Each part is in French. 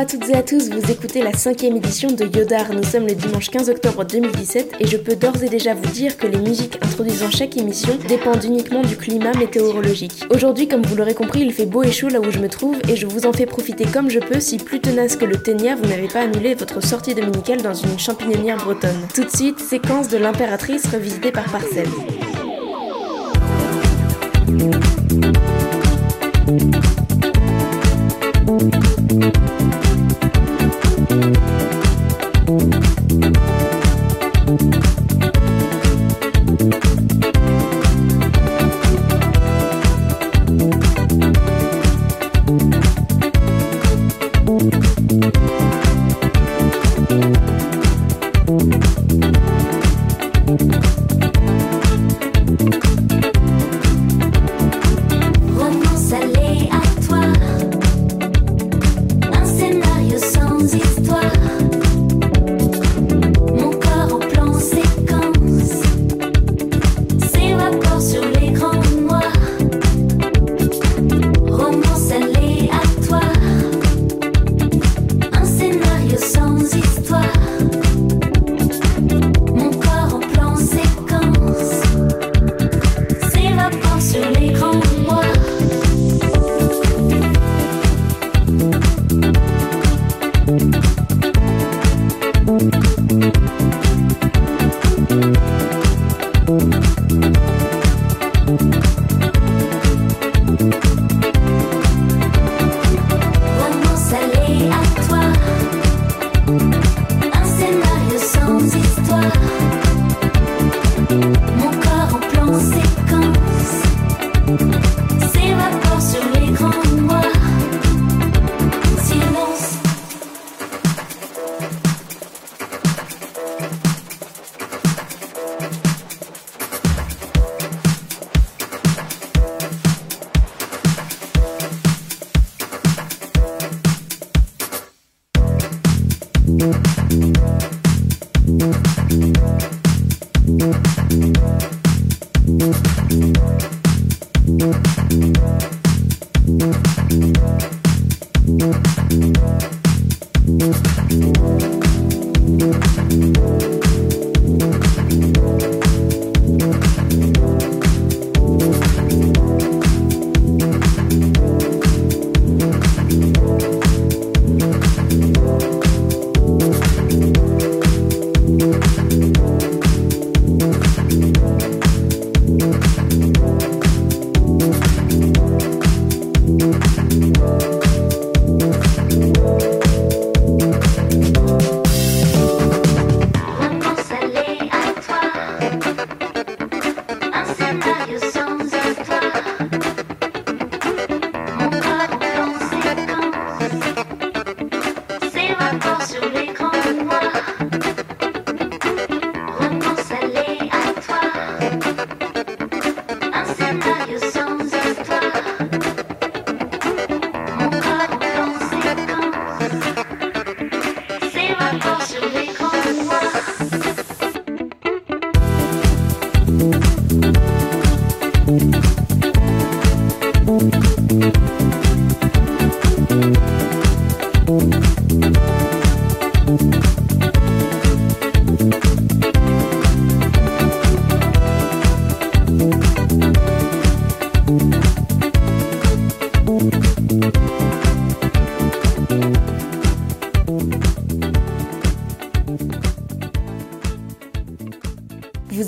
à toutes et à tous, vous écoutez la cinquième édition de Yodar. Nous sommes le dimanche 15 octobre 2017 et je peux d'ores et déjà vous dire que les musiques introduisant chaque émission dépendent uniquement du climat météorologique. Aujourd'hui, comme vous l'aurez compris, il fait beau et chaud là où je me trouve et je vous en fais profiter comme je peux si plus tenace que le ténia, vous n'avez pas annulé votre sortie dominicale dans une champignonnière bretonne. Tout de suite, séquence de l'impératrice revisitée par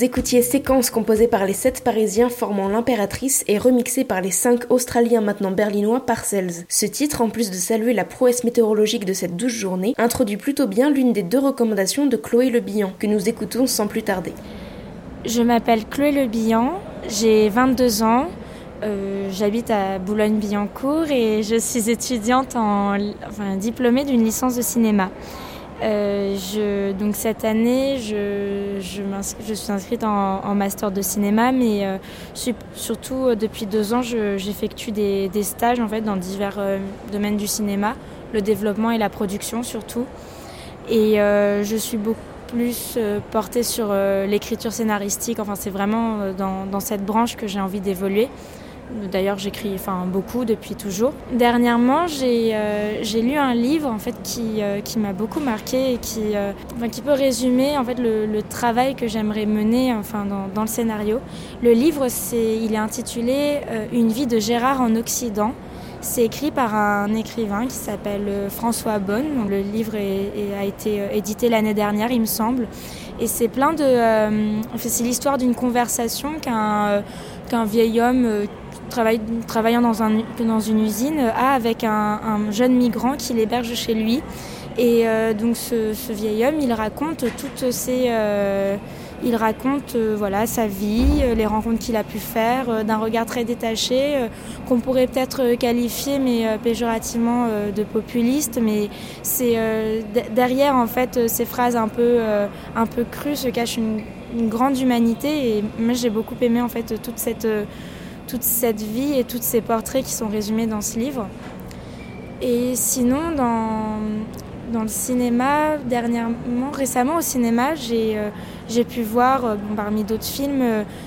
Parcelle. écoutiez Séquence composée par les sept Parisiens formant l'impératrice et remixée par les cinq Australiens maintenant berlinois Parcells. Ce titre, en plus de saluer la prouesse météorologique de cette douce journée, introduit plutôt bien l'une des deux recommandations de Chloé Le Bihan, que nous écoutons sans plus tarder. Je m'appelle Chloé Le Bihan, j'ai 22 ans, euh, j'habite à Boulogne-Billancourt et je suis étudiante en, enfin, diplômée d'une licence de cinéma. Euh, je, donc cette année, je, je, suis inscrite en, master de cinéma, mais euh, surtout euh, depuis deux ans, j'effectue des, des, stages en fait dans divers domaines du cinéma, le développement et la production surtout. Et je suis beaucoup plus portée sur l'écriture scénaristique. Enfin, c'est vraiment dans, cette branche que j'ai envie d'évoluer. D'ailleurs, j'écris enfin, beaucoup depuis toujours. Dernièrement, j'ai euh, lu un livre en fait, qui, euh, qui m'a beaucoup marqué et qui, euh, qui peut résumer en fait, le, travail que j'aimerais mener enfin, dans, dans, le scénario. Le livre, c'est, il est intitulé Une vie de Gérard en Occident. C'est écrit par un écrivain qui s'appelle François Bonne. Le livre est, a été édité l'année dernière, il me semble. Et c'est plein de. c'est l'histoire d'une conversation qu'un qu'un vieil homme travaillant dans, un, dans une usine a avec un, jeune migrant qui l'héberge chez lui. Et euh, donc ce, vieil homme, il raconte toutes ses... Euh, il raconte euh, voilà sa vie, les rencontres qu'il a pu faire, d'un regard très détaché, qu'on pourrait peut-être qualifier, mais péjorativement, de populiste. Mais c'est derrière en fait ces phrases un peu un peu crues se cache une, une grande humanité. Et moi j'ai beaucoup aimé en fait toute cette toute cette vie et tous ces portraits qui sont résumés dans ce livre. Et sinon, dans, dans le cinéma, dernièrement, récemment au cinéma, j'ai euh, pu voir, euh, parmi d'autres films,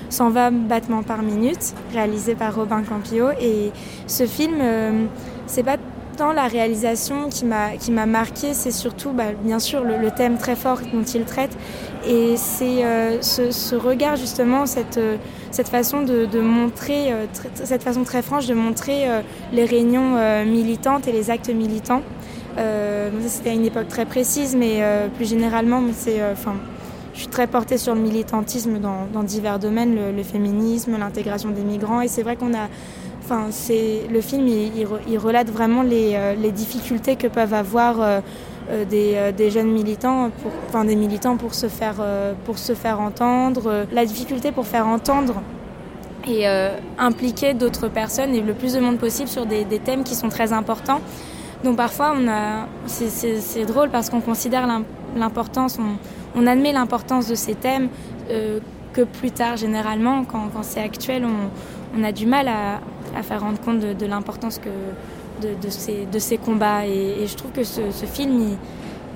120 euh, battements par minute, réalisé par Robin Campillo. Et ce film, c'est pas tant la réalisation qui m'a marqué, c'est surtout bah, bien sûr le, thème très fort dont il traite. Et c'est ce, ce, regard justement, cette cette façon de, montrer, euh, cette façon très franche de montrer euh, les réunions euh, militantes et les actes militants. C'était à une époque très précise, mais plus généralement, je suis très portée sur le militantisme dans, divers domaines, le, féminisme, l'intégration des migrants, et c'est vrai qu'on a Enfin, le film, il, relate vraiment les, difficultés que peuvent avoir euh, des, jeunes militants, pour, enfin des militants pour se faire, euh, pour se faire entendre, la difficulté pour faire entendre et impliquer d'autres personnes et le plus de monde possible sur des, thèmes qui sont très importants. Donc parfois, on a, c'est, drôle parce qu'on considère l'importance, on, admet l'importance de ces thèmes que plus tard, généralement, quand, c'est actuel, on, a du mal à, faire rendre compte de l'importance que, de, ces, de ces combats. Et, je trouve que ce, film, il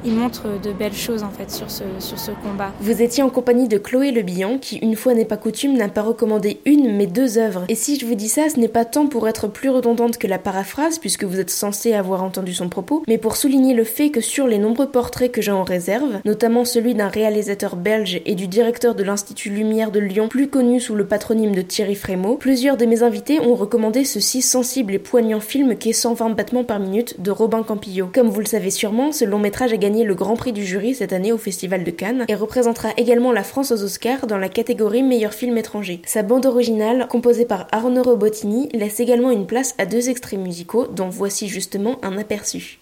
montre de belles choses en fait sur ce, sur ce combat. Vous étiez en compagnie de Chloé Le Billon qui, une fois n'est pas coutume, n'a pas recommandé une mais deux œuvres. Et si je vous dis ça, ce n'est pas tant pour être plus redondante que la paraphrase, puisque vous êtes censé avoir entendu son propos, mais pour souligner le fait que sur les nombreux portraits que j'ai en réserve, notamment celui d'un réalisateur belge et du directeur de l'Institut Lumière de Lyon, plus connu sous le patronyme de Thierry Frémaux, plusieurs de mes invités ont recommandé ce si sensible et poignant film qu'est 120 battements par minute de Robin Campillo. Comme vous le savez sûrement, ce long métrage a gagné le Grand Prix du jury cette année au Festival de Cannes et représentera également la France aux Oscars dans la catégorie meilleur film étranger. Sa bande originale, composée par Arnaud Robotini, laisse également une place à deux extraits musicaux dont voici justement un aperçu.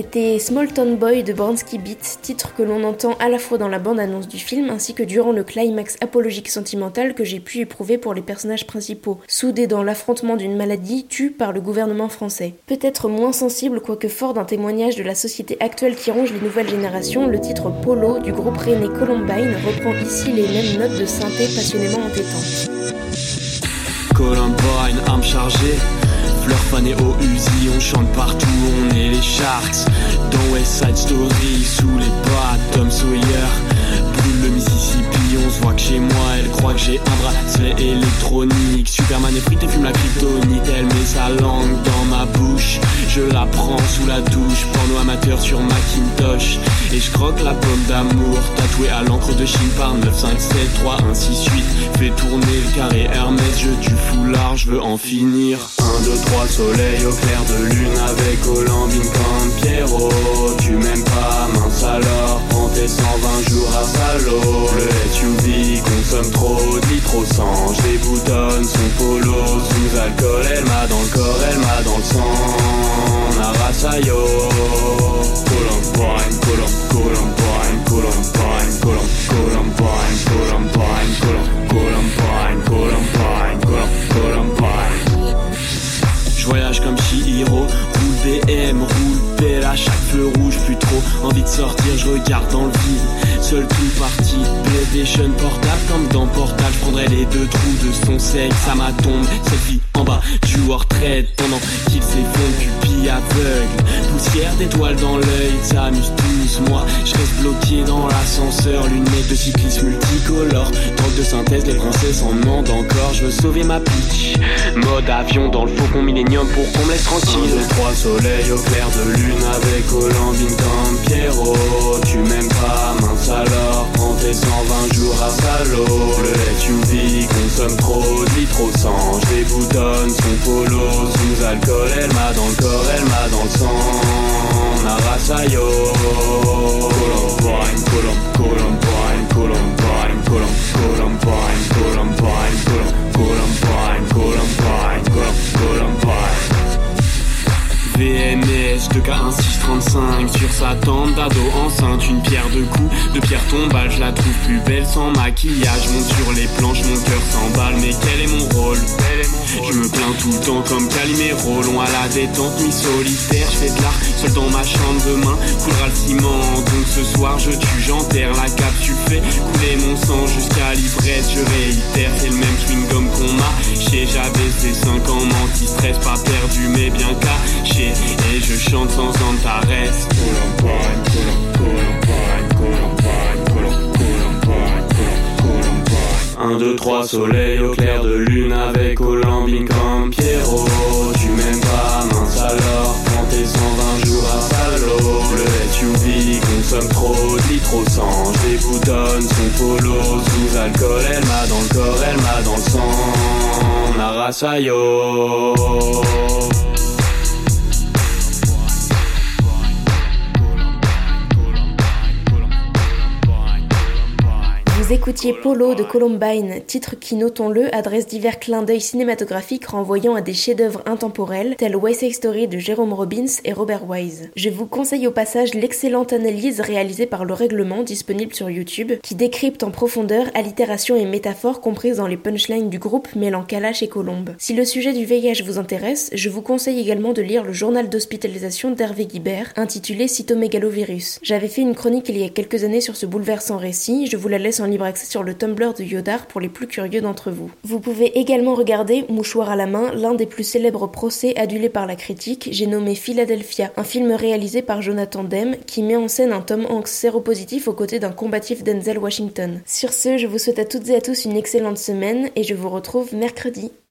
C'était Small Town Boy de Bransky Beat, titre que l'on entend à la fois dans la bande-annonce du film ainsi que durant le climax apologique sentimental que j'ai pu éprouver pour les personnages principaux, soudés dans l'affrontement d'une maladie tue par le gouvernement français. Peut-être moins sensible, quoique fort d'un témoignage de la société actuelle qui ronge les nouvelles générations, le titre Polo du groupe René Columbine reprend ici les mêmes notes de synthé passionnément entêtantes. Columbine, arme chargée Fleur fanée au Uzi, on chante partout, on est les Sharks. Dans West Side Story, sous les pas, Tom Sawyer. Brûle le Mississippi, on se voit que chez moi, elle croit que j'ai un bracelet électronique. Superman est et fume la kryptonite, elle met sa langue dans ma bouche. Je la prends sous la douche, porno amateur sur Macintosh. Et je croque la pomme d'amour, tatouée à l'encre de Chine par 9, 5, 7, 3, 1, 6, 8. Fais tourner le carré Hermès, je tue foulard, je veux en finir. 1, 2, 3, soleil au clair de lune avec Olambine comme Pierrot. Tu m'aimes pas, mince alors, prends tes 120 jours à salaud. Le SUV consomme trop trop sang, je boutonne son polo sous alcool, elle m'a dans le corps, elle m'a dans le sang. Narasayo, Columbine, Columbine, Columbine, Columbine, Columbine, Columbine, Columbine, Columbine, Je voyage comme Chihiro, roule BM, roule Bella, chaque feu rouge, plus trop envie de sortir, je regarde dans le vide, seul tout parti, PlayStation portable comme dans Portal, je prendrai les deux trous de son sexe, ça m'a tombe, selfie en bas du retraite pendant qu'il s'effondre, pupille aveugle, poussière d'étoiles dans l'œil, s'amuse tous, moi je reste bloqué dans l'ascenseur, lunettes de cycliste multicolore, drogue de synthèse, les princesses en demandent encore, je veux sauver ma pitch, mode avion dans le faucon millénium pour qu'on me laisse tranquille, trois soleils au clair de lune avec Olambine comme Pierrot, tu m'aimes pas, mince alors, prends tes 120 jours à salaud, le SUV consomme trop, dit trop sang, je boutonne son polo sous alcool, elle m'a dans le corps, elle m'a dans le sang, arrasaio Kulon vain, kulon, kulon vain, kulon vain, kulon, kulon vain, kulon flèche de K1 635 sur sa tente d'ado enceinte. Une pierre de coups, de pierre tombale, je la trouve plus belle sans maquillage. Monte sur les planches, mon cœur s'emballe, mais quel est mon rôle? Je me plains tout le temps comme Calimero, loin à la détente, mi-solitaire. Je fais de l'art seul dans ma chambre demain, coulera le ciment. Donc ce soir, je tue, j'enterre la cape tu fais couler mon sang jusqu'à l'ivresse. Je réitère, c'est le même chewing-gum qu'on m'a chez. J'avais ces 5 ans, anti-stress, pas perdu, mais bien caché. Et je chante sans antares. Un, deux, trois, soleil au clair de lune avec Olambine comme Pierrot. Tu m'aimes pas, mince alors, prends tes 120 jours à salaud. Le SUV consomme trop, dit trop sang. Je boutonne son polo sous alcool, elle m'a dans le corps, elle m'a dans le sang. Narasayo. Écoutiez Polo de Columbine, titre qui, notons-le, adresse divers clins d'œil cinématographiques renvoyant à des chefs-d'œuvre intemporels tels West Side Story de Jerome Robbins et Robert Wise. Je vous conseille au passage l'excellente analyse réalisée par Le Règlement disponible sur YouTube qui décrypte en profondeur allitération et métaphores comprises dans les punchlines du groupe mêlant Kalash et Colombe. Si le sujet du VIH vous intéresse, je vous conseille également de lire le journal d'hospitalisation d'Hervé Guibert intitulé Cytomégalovirus. J'avais fait une chronique il y a quelques années sur ce bouleversant récit, je vous la laisse en libre accès sur le Tumblr de Yodar pour les plus curieux d'entre vous. Vous pouvez également regarder, mouchoir à la main, l'un des plus célèbres procès adulés par la critique, j'ai nommé Philadelphia, un film réalisé par Jonathan Demme qui met en scène un Tom Hanks séropositif aux côtés d'un combatif Denzel Washington. Sur ce, je vous souhaite à toutes et à tous une excellente semaine et je vous retrouve mercredi.